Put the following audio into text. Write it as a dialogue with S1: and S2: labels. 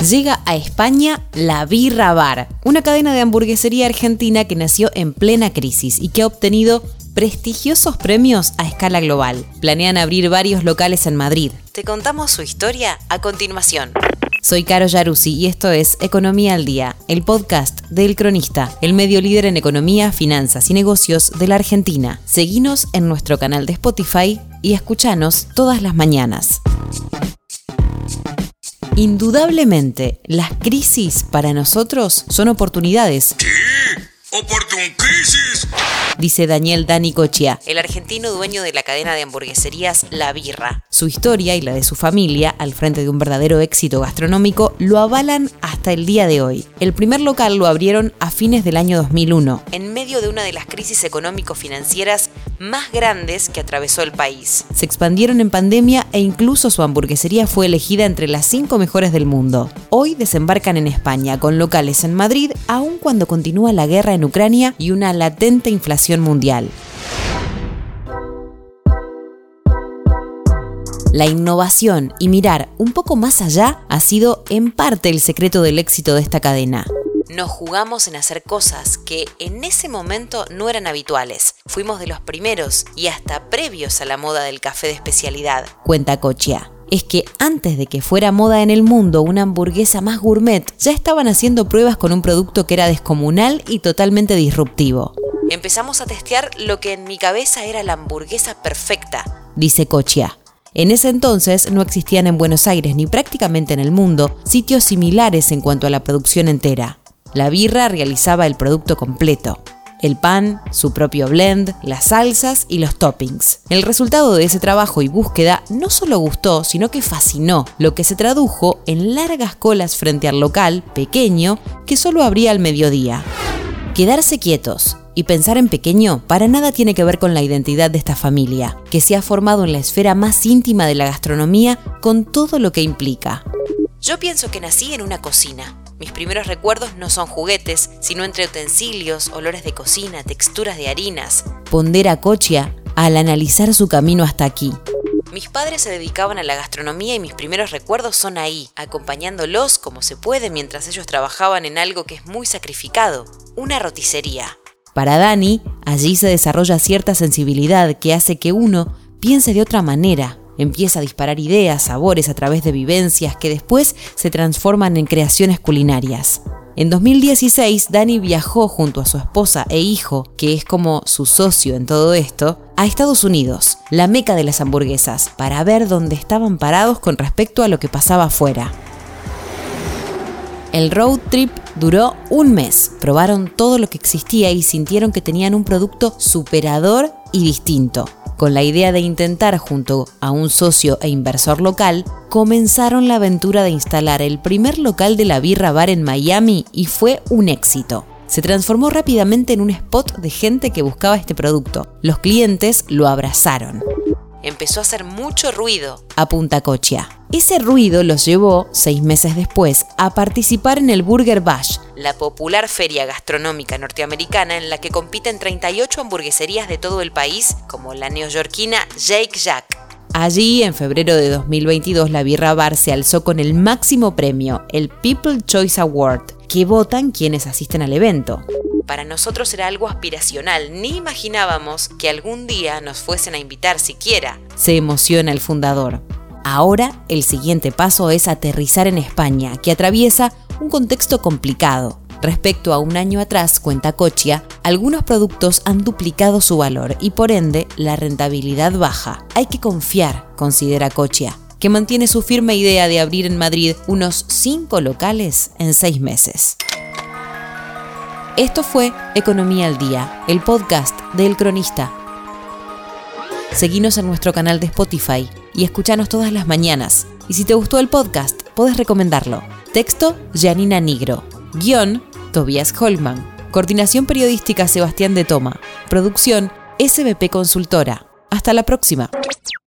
S1: llega a España la Birra Bar, una cadena de hamburguesería argentina que nació en plena crisis y que ha obtenido prestigiosos premios a escala global. Planean abrir varios locales en Madrid. Te contamos su historia a continuación. Soy Caro Yaruzzi y esto es Economía al Día, el podcast del Cronista, el medio líder en economía, finanzas y negocios de la Argentina. Seguinos en nuestro canal de Spotify y escuchanos todas las mañanas. Indudablemente, las crisis para nosotros son oportunidades.
S2: ¿Qué? crisis?
S1: dice Daniel Dani Cochia, el argentino dueño de la cadena de hamburgueserías La Birra. Su historia y la de su familia, al frente de un verdadero éxito gastronómico, lo avalan hasta el día de hoy. El primer local lo abrieron a fines del año 2001, en medio de una de las crisis económico-financieras más grandes que atravesó el país. Se expandieron en pandemia e incluso su hamburguesería fue elegida entre las cinco mejores del mundo. Hoy desembarcan en España con locales en Madrid, aun cuando continúa la guerra en Ucrania y una latente inflación mundial. La innovación y mirar un poco más allá ha sido en parte el secreto del éxito de esta cadena. Nos jugamos en hacer cosas que en ese momento no eran habituales. Fuimos de los primeros y hasta previos a la moda del café de especialidad, cuenta Cochia es que antes de que fuera moda en el mundo una hamburguesa más gourmet, ya estaban haciendo pruebas con un producto que era descomunal y totalmente disruptivo. Empezamos a testear lo que en mi cabeza era la hamburguesa perfecta, dice Cochia. En ese entonces no existían en Buenos Aires ni prácticamente en el mundo sitios similares en cuanto a la producción entera. La birra realizaba el producto completo. El pan, su propio blend, las salsas y los toppings. El resultado de ese trabajo y búsqueda no solo gustó, sino que fascinó, lo que se tradujo en largas colas frente al local, pequeño, que solo abría al mediodía. Quedarse quietos, y pensar en pequeño para nada tiene que ver con la identidad de esta familia, que se ha formado en la esfera más íntima de la gastronomía con todo lo que implica. Yo pienso que nací en una cocina. Mis primeros recuerdos no son juguetes, sino entre utensilios, olores de cocina, texturas de harinas. Pondera Cochia al analizar su camino hasta aquí. Mis padres se dedicaban a la gastronomía y mis primeros recuerdos son ahí, acompañándolos como se puede mientras ellos trabajaban en algo que es muy sacrificado, una roticería. Para Dani, allí se desarrolla cierta sensibilidad que hace que uno piense de otra manera, empieza a disparar ideas, sabores a través de vivencias que después se transforman en creaciones culinarias. En 2016, Dani viajó junto a su esposa e hijo, que es como su socio en todo esto, a Estados Unidos, la meca de las hamburguesas, para ver dónde estaban parados con respecto a lo que pasaba afuera. El road trip duró un mes. Probaron todo lo que existía y sintieron que tenían un producto superador y distinto. Con la idea de intentar junto a un socio e inversor local, comenzaron la aventura de instalar el primer local de la birra bar en Miami y fue un éxito se transformó rápidamente en un spot de gente que buscaba este producto. Los clientes lo abrazaron empezó a hacer mucho ruido, apunta Cochia. Ese ruido los llevó, seis meses después, a participar en el Burger Bash, la popular feria gastronómica norteamericana en la que compiten 38 hamburgueserías de todo el país, como la neoyorquina Jake Jack. Allí, en febrero de 2022, la Birra Bar se alzó con el máximo premio, el People Choice Award, que votan quienes asisten al evento para nosotros era algo aspiracional, ni imaginábamos que algún día nos fuesen a invitar siquiera. Se emociona el fundador. Ahora el siguiente paso es aterrizar en España, que atraviesa un contexto complicado. Respecto a un año atrás, cuenta Cochia, algunos productos han duplicado su valor y por ende la rentabilidad baja. Hay que confiar, considera Cochia, que mantiene su firme idea de abrir en Madrid unos 5 locales en 6 meses. Esto fue Economía al Día, el podcast de El Cronista. Seguinos en nuestro canal de Spotify y escuchanos todas las mañanas. Y si te gustó el podcast, puedes recomendarlo. Texto, Janina Nigro. Guión, Tobias Holman. Coordinación periodística, Sebastián de Toma. Producción, SBP Consultora. Hasta la próxima.